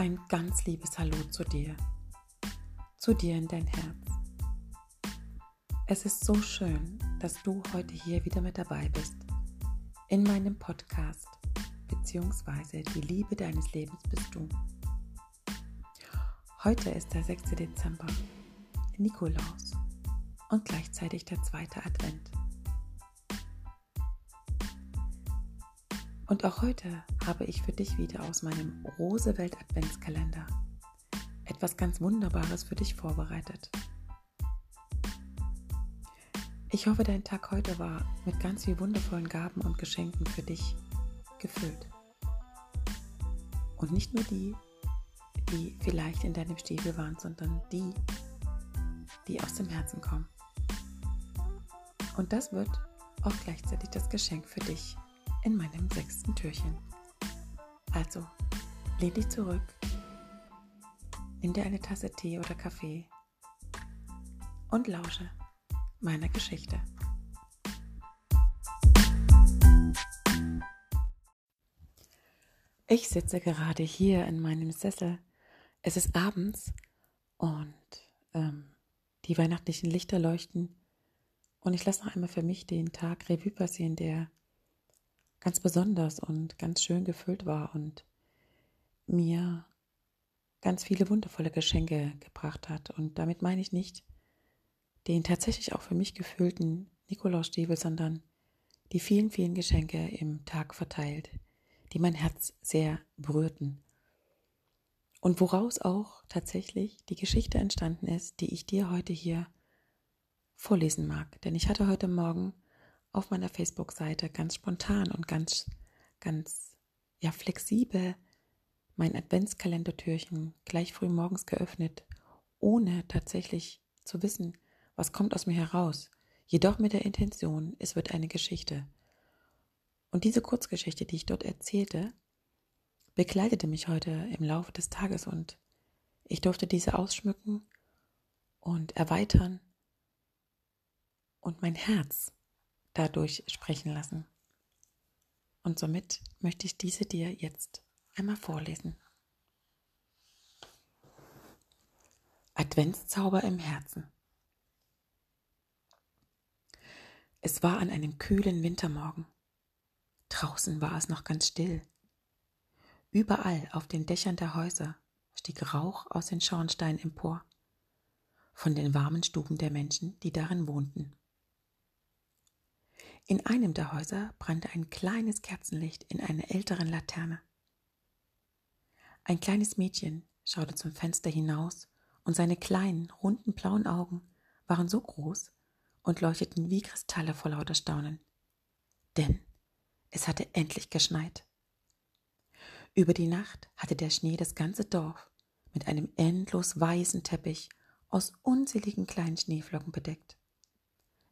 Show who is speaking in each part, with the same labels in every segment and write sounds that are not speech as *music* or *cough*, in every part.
Speaker 1: ein ganz liebes Hallo zu dir, zu dir in dein Herz. Es ist so schön, dass du heute hier wieder mit dabei bist in meinem Podcast beziehungsweise die Liebe deines Lebens bist du. Heute ist der 6. Dezember, Nikolaus und gleichzeitig der zweite Advent. Und auch heute habe ich für dich wieder aus meinem Rosewelt Adventskalender etwas ganz Wunderbares für dich vorbereitet. Ich hoffe, dein Tag heute war mit ganz viel wundervollen Gaben und Geschenken für dich gefüllt. Und nicht nur die, die vielleicht in deinem Stiefel waren, sondern die, die aus dem Herzen kommen. Und das wird auch gleichzeitig das Geschenk für dich in meinem sechsten Türchen. Also, lehn dich zurück, nimm dir eine Tasse Tee oder Kaffee und lausche meiner Geschichte. Ich sitze gerade hier in meinem Sessel. Es ist abends und ähm, die weihnachtlichen Lichter leuchten. Und ich lasse noch einmal für mich den Tag Revue passieren, der ganz besonders und ganz schön gefüllt war und mir ganz viele wundervolle Geschenke gebracht hat. Und damit meine ich nicht den tatsächlich auch für mich gefüllten Nikolausstiefel, sondern die vielen, vielen Geschenke im Tag verteilt, die mein Herz sehr berührten. Und woraus auch tatsächlich die Geschichte entstanden ist, die ich dir heute hier vorlesen mag. Denn ich hatte heute Morgen auf meiner Facebook-Seite ganz spontan und ganz, ganz, ja, flexibel mein Adventskalendertürchen gleich früh morgens geöffnet, ohne tatsächlich zu wissen, was kommt aus mir heraus, jedoch mit der Intention, es wird eine Geschichte. Und diese Kurzgeschichte, die ich dort erzählte, begleitete mich heute im Laufe des Tages und ich durfte diese ausschmücken und erweitern und mein Herz dadurch sprechen lassen. Und somit möchte ich diese dir jetzt einmal vorlesen. Adventszauber im Herzen. Es war an einem kühlen Wintermorgen. Draußen war es noch ganz still. Überall auf den Dächern der Häuser stieg Rauch aus den Schornsteinen empor, von den warmen Stuben der Menschen, die darin wohnten. In einem der Häuser brannte ein kleines Kerzenlicht in einer älteren Laterne. Ein kleines Mädchen schaute zum Fenster hinaus und seine kleinen, runden blauen Augen waren so groß und leuchteten wie Kristalle vor lauter Staunen. Denn es hatte endlich geschneit. Über die Nacht hatte der Schnee das ganze Dorf mit einem endlos weißen Teppich aus unzähligen kleinen Schneeflocken bedeckt.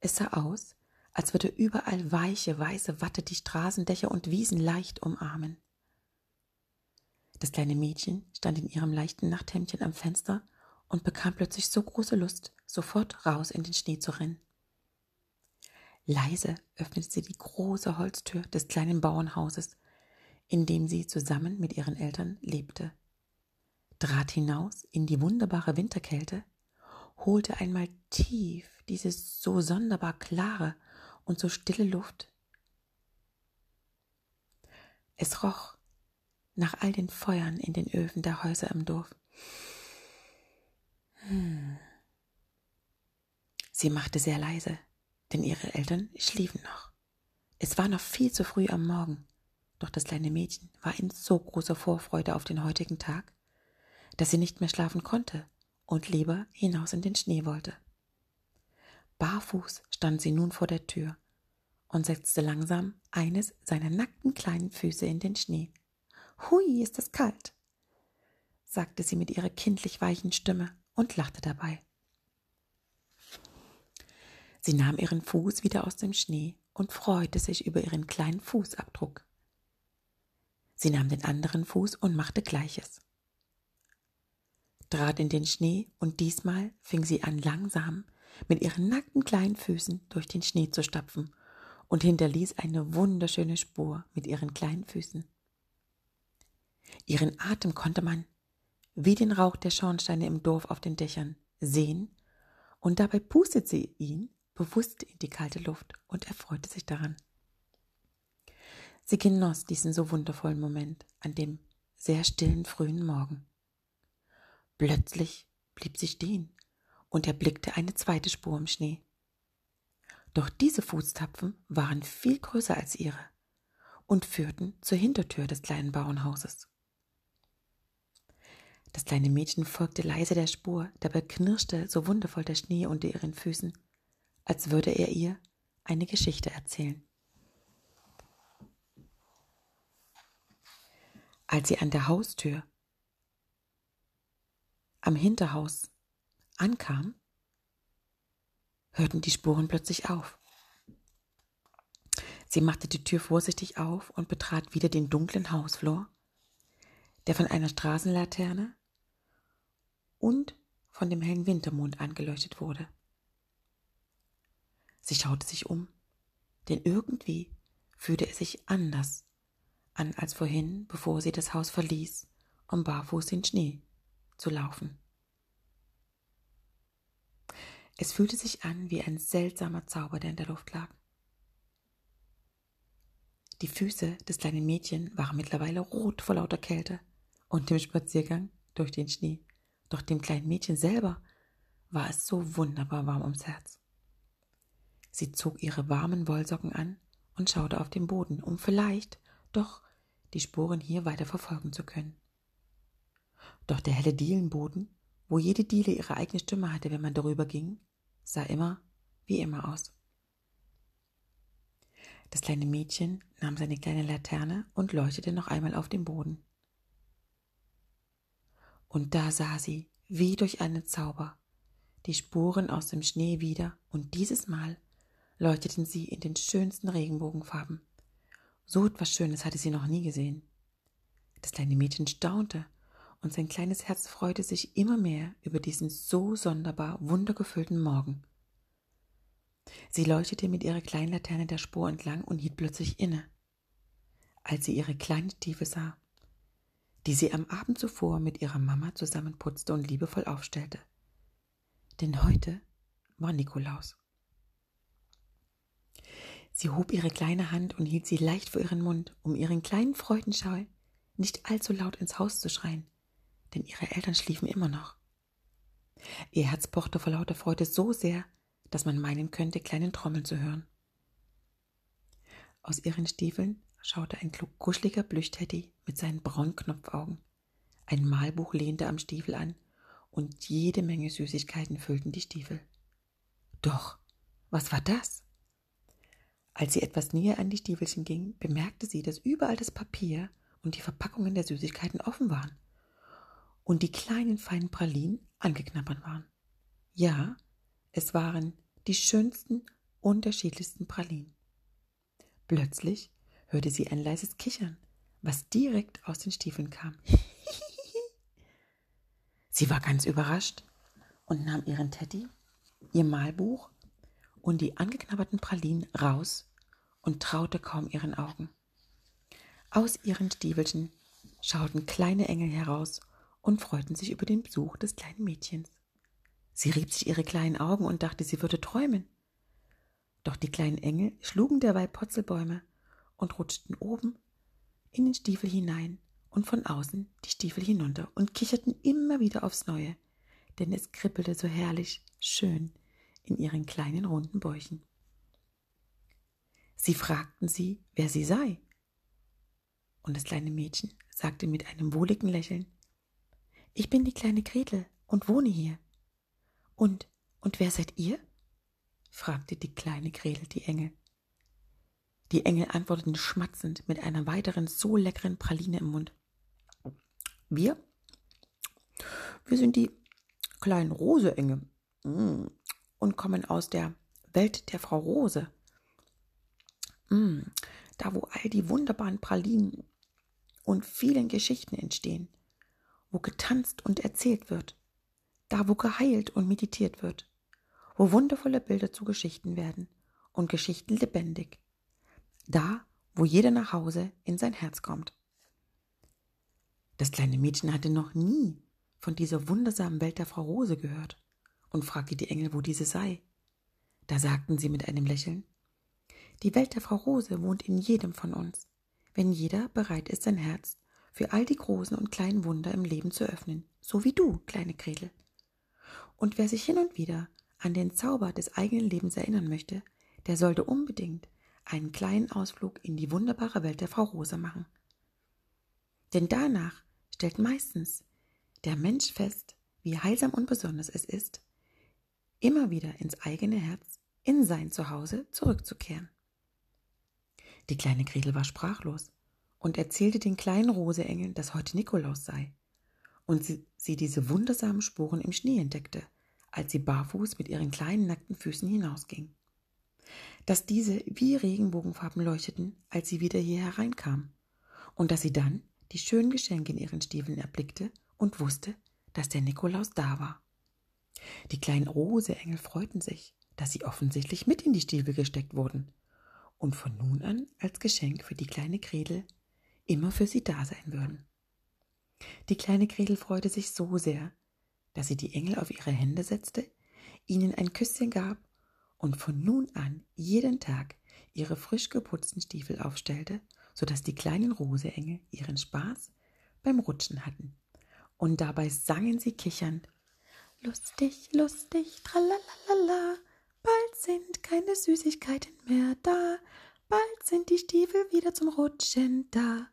Speaker 1: Es sah aus, als würde überall weiche, weiße Watte die Straßendächer und Wiesen leicht umarmen. Das kleine Mädchen stand in ihrem leichten Nachthemdchen am Fenster und bekam plötzlich so große Lust, sofort raus in den Schnee zu rennen. Leise öffnete sie die große Holztür des kleinen Bauernhauses, in dem sie zusammen mit ihren Eltern lebte, trat hinaus in die wunderbare Winterkälte, holte einmal tief diese so sonderbar klare und so stille Luft. Es roch nach all den Feuern in den Öfen der Häuser im Dorf. Hm. Sie machte sehr leise, denn ihre Eltern schliefen noch. Es war noch viel zu früh am Morgen, doch das kleine Mädchen war in so großer Vorfreude auf den heutigen Tag, dass sie nicht mehr schlafen konnte und lieber hinaus in den Schnee wollte. Barfuß stand sie nun vor der Tür und setzte langsam eines seiner nackten kleinen Füße in den Schnee. Hui, ist es kalt, sagte sie mit ihrer kindlich weichen Stimme und lachte dabei. Sie nahm ihren Fuß wieder aus dem Schnee und freute sich über ihren kleinen Fußabdruck. Sie nahm den anderen Fuß und machte gleiches. Trat in den Schnee und diesmal fing sie an langsam mit ihren nackten kleinen Füßen durch den Schnee zu stapfen und hinterließ eine wunderschöne Spur mit ihren kleinen Füßen. Ihren Atem konnte man wie den Rauch der Schornsteine im Dorf auf den Dächern, sehen, und dabei pustet sie ihn bewusst in die kalte Luft und erfreute sich daran. Sie genoss diesen so wundervollen Moment an dem sehr stillen frühen Morgen. Plötzlich blieb sie stehen und erblickte eine zweite Spur im Schnee. Doch diese Fußtapfen waren viel größer als ihre und führten zur Hintertür des kleinen Bauernhauses. Das kleine Mädchen folgte leise der Spur, dabei knirschte so wundervoll der Schnee unter ihren Füßen, als würde er ihr eine Geschichte erzählen. Als sie an der Haustür am Hinterhaus ankam, hörten die Spuren plötzlich auf. Sie machte die Tür vorsichtig auf und betrat wieder den dunklen Hausflur, der von einer Straßenlaterne und von dem hellen Wintermond angeleuchtet wurde. Sie schaute sich um, denn irgendwie fühlte es sich anders an als vorhin, bevor sie das Haus verließ, um barfuß den Schnee zu laufen. Es fühlte sich an wie ein seltsamer Zauber, der in der Luft lag. Die Füße des kleinen Mädchen waren mittlerweile rot vor lauter Kälte und dem Spaziergang durch den Schnee. Doch dem kleinen Mädchen selber war es so wunderbar warm ums Herz. Sie zog ihre warmen Wollsocken an und schaute auf den Boden, um vielleicht doch die Spuren hier weiter verfolgen zu können. Doch der helle Dielenboden, wo jede Diele ihre eigene Stimme hatte, wenn man darüber ging, sah immer wie immer aus. Das kleine Mädchen nahm seine kleine Laterne und leuchtete noch einmal auf den Boden. Und da sah sie, wie durch einen Zauber, die Spuren aus dem Schnee wieder, und dieses Mal leuchteten sie in den schönsten Regenbogenfarben. So etwas Schönes hatte sie noch nie gesehen. Das kleine Mädchen staunte, und sein kleines Herz freute sich immer mehr über diesen so sonderbar wundergefüllten Morgen. Sie leuchtete mit ihrer kleinen Laterne der Spur entlang und hielt plötzlich inne, als sie ihre kleine Tiefe sah, die sie am Abend zuvor mit ihrer Mama zusammenputzte und liebevoll aufstellte. Denn heute war Nikolaus. Sie hob ihre kleine Hand und hielt sie leicht vor ihren Mund, um ihren kleinen Freudenschau nicht allzu laut ins Haus zu schreien, denn ihre Eltern schliefen immer noch. Ihr Herz pochte vor lauter Freude so sehr, dass man meinen könnte, kleinen Trommeln zu hören. Aus ihren Stiefeln schaute ein kuscheliger Plüschteddy mit seinen braunen Knopfaugen. Ein Malbuch lehnte am Stiefel an und jede Menge Süßigkeiten füllten die Stiefel. Doch, was war das? Als sie etwas näher an die Stiefelchen ging, bemerkte sie, dass überall das Papier und die Verpackungen der Süßigkeiten offen waren und die kleinen feinen Pralinen angeknabbert waren. Ja, es waren die schönsten, unterschiedlichsten Pralinen. Plötzlich hörte sie ein leises Kichern, was direkt aus den Stiefeln kam. *laughs* sie war ganz überrascht und nahm ihren Teddy, ihr Malbuch und die angeknabberten Pralinen raus und traute kaum ihren Augen. Aus ihren Stiefelchen schauten kleine Engel heraus und freuten sich über den Besuch des kleinen Mädchens. Sie rieb sich ihre kleinen Augen und dachte, sie würde träumen. Doch die kleinen Engel schlugen derweil Potzelbäume und rutschten oben in den Stiefel hinein und von außen die Stiefel hinunter und kicherten immer wieder aufs Neue, denn es kribbelte so herrlich schön in ihren kleinen runden Bäuchen. Sie fragten sie, wer sie sei. Und das kleine Mädchen sagte mit einem wohligen Lächeln, ich bin die kleine Gretel und wohne hier. Und, und wer seid ihr? fragte die kleine Gretel die Engel. Die Engel antworteten schmatzend mit einer weiteren so leckeren Praline im Mund. Wir? Wir sind die kleinen Rose-Engel mm, und kommen aus der Welt der Frau Rose. Mm, da, wo all die wunderbaren Pralinen und vielen Geschichten entstehen, wo getanzt und erzählt wird da wo geheilt und meditiert wird, wo wundervolle Bilder zu Geschichten werden und Geschichten lebendig, da wo jeder nach Hause in sein Herz kommt. Das kleine Mädchen hatte noch nie von dieser wundersamen Welt der Frau Rose gehört und fragte die Engel, wo diese sei. Da sagten sie mit einem Lächeln, die Welt der Frau Rose wohnt in jedem von uns, wenn jeder bereit ist, sein Herz für all die großen und kleinen Wunder im Leben zu öffnen, so wie du, kleine Gretel. Und wer sich hin und wieder an den Zauber des eigenen Lebens erinnern möchte, der sollte unbedingt einen kleinen Ausflug in die wunderbare Welt der Frau Rose machen. Denn danach stellt meistens der Mensch fest, wie heilsam und besonders es ist, immer wieder ins eigene Herz, in sein Zuhause zurückzukehren. Die kleine Gretel war sprachlos und erzählte den kleinen Roseengeln, dass heute Nikolaus sei und sie, sie diese wundersamen Spuren im Schnee entdeckte, als sie barfuß mit ihren kleinen nackten Füßen hinausging. Dass diese wie Regenbogenfarben leuchteten, als sie wieder hier hereinkam, und dass sie dann die schönen Geschenke in ihren Stiefeln erblickte und wusste, dass der Nikolaus da war. Die kleinen Roseengel freuten sich, dass sie offensichtlich mit in die Stiefel gesteckt wurden und von nun an als Geschenk für die kleine Gretel immer für sie da sein würden. Die kleine Gretel freute sich so sehr, dass sie die Engel auf ihre Hände setzte, ihnen ein Küsschen gab und von nun an jeden Tag ihre frisch geputzten Stiefel aufstellte, so dass die kleinen Roseengel ihren Spaß beim Rutschen hatten. Und dabei sangen sie kichernd Lustig, lustig, tralalala, bald sind keine Süßigkeiten mehr da, bald sind die Stiefel wieder zum Rutschen da.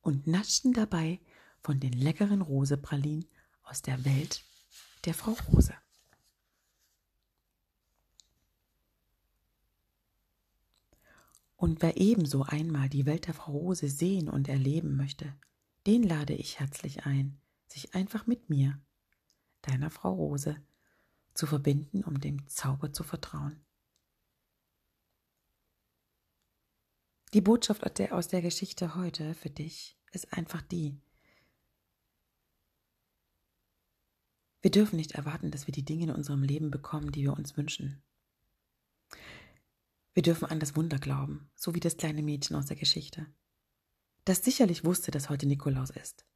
Speaker 1: Und naschten dabei von den leckeren Rosepralinen aus der Welt der Frau Rose. Und wer ebenso einmal die Welt der Frau Rose sehen und erleben möchte, den lade ich herzlich ein, sich einfach mit mir deiner Frau Rose zu verbinden, um dem Zauber zu vertrauen. Die Botschaft aus der Geschichte heute für dich ist einfach die. Wir dürfen nicht erwarten, dass wir die Dinge in unserem Leben bekommen, die wir uns wünschen. Wir dürfen an das Wunder glauben, so wie das kleine Mädchen aus der Geschichte, das sicherlich wusste, dass heute Nikolaus ist,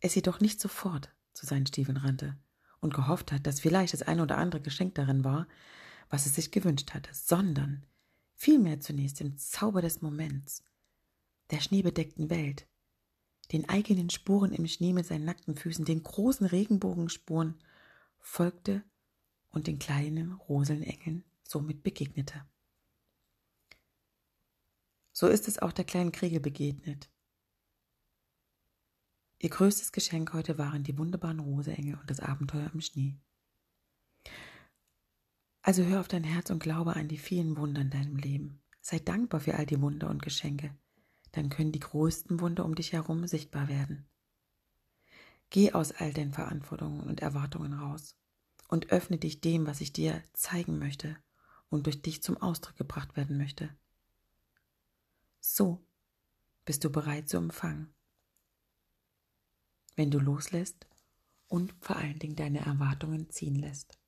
Speaker 1: es jedoch nicht sofort zu seinen Stiefeln rannte, und gehofft hat, dass vielleicht das eine oder andere Geschenk darin war, was es sich gewünscht hatte, sondern vielmehr zunächst dem Zauber des Moments, der schneebedeckten Welt, den eigenen Spuren im Schnee mit seinen nackten Füßen, den großen Regenbogenspuren folgte und den kleinen Roselenengeln somit begegnete. So ist es auch der kleinen Kriegel begegnet, Ihr größtes Geschenk heute waren die wunderbaren Roseengel und das Abenteuer im Schnee. Also hör auf dein Herz und glaube an die vielen Wunder in deinem Leben. Sei dankbar für all die Wunder und Geschenke. Dann können die größten Wunder um dich herum sichtbar werden. Geh aus all deinen Verantwortungen und Erwartungen raus und öffne dich dem, was ich dir zeigen möchte und durch dich zum Ausdruck gebracht werden möchte. So bist du bereit zu empfangen wenn du loslässt und vor allen Dingen deine Erwartungen ziehen lässt.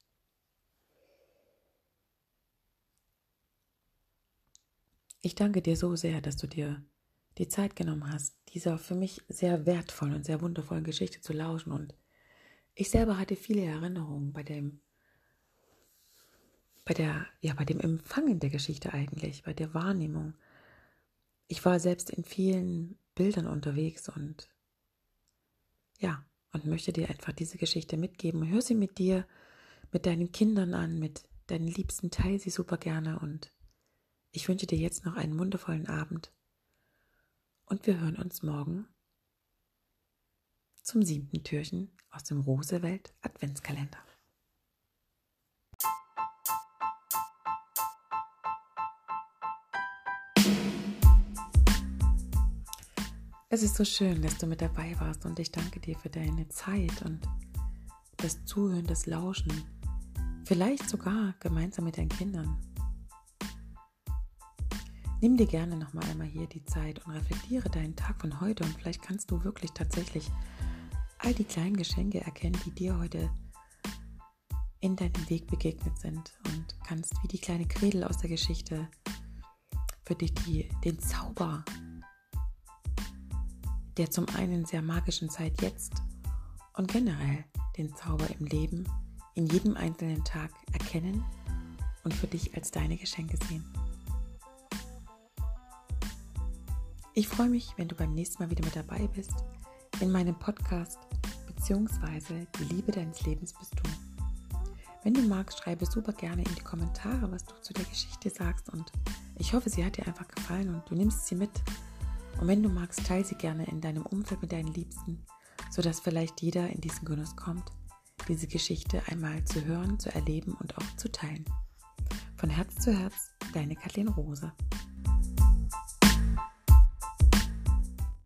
Speaker 1: Ich danke dir so sehr, dass du dir die Zeit genommen hast, dieser für mich sehr wertvollen und sehr wundervollen Geschichte zu lauschen. Und ich selber hatte viele Erinnerungen bei dem, bei der, ja, bei dem Empfangen der Geschichte eigentlich, bei der Wahrnehmung. Ich war selbst in vielen Bildern unterwegs und ja, und möchte dir einfach diese Geschichte mitgeben. Hör sie mit dir, mit deinen Kindern an, mit deinen Liebsten, teile sie super gerne und ich wünsche dir jetzt noch einen wundervollen Abend und wir hören uns morgen zum siebten Türchen aus dem Rosewelt Adventskalender. Es ist so schön, dass du mit dabei warst und ich danke dir für deine Zeit und das Zuhören, das Lauschen. Vielleicht sogar gemeinsam mit deinen Kindern. Nimm dir gerne nochmal einmal hier die Zeit und reflektiere deinen Tag von heute und vielleicht kannst du wirklich tatsächlich all die kleinen Geschenke erkennen, die dir heute in deinem Weg begegnet sind und kannst wie die kleine Gretel aus der Geschichte für dich die, den Zauber der zum einen sehr magischen Zeit jetzt und generell den Zauber im Leben in jedem einzelnen Tag erkennen und für dich als deine Geschenke sehen. Ich freue mich, wenn du beim nächsten Mal wieder mit dabei bist in meinem Podcast beziehungsweise die Liebe deines Lebens bist du. Wenn du magst, schreibe super gerne in die Kommentare, was du zu der Geschichte sagst und ich hoffe, sie hat dir einfach gefallen und du nimmst sie mit. Und wenn du magst, teile sie gerne in deinem Umfeld mit deinen Liebsten, sodass vielleicht jeder in diesen Genuss kommt, diese Geschichte einmal zu hören, zu erleben und auch zu teilen. Von Herz zu Herz, deine Kathleen Rose.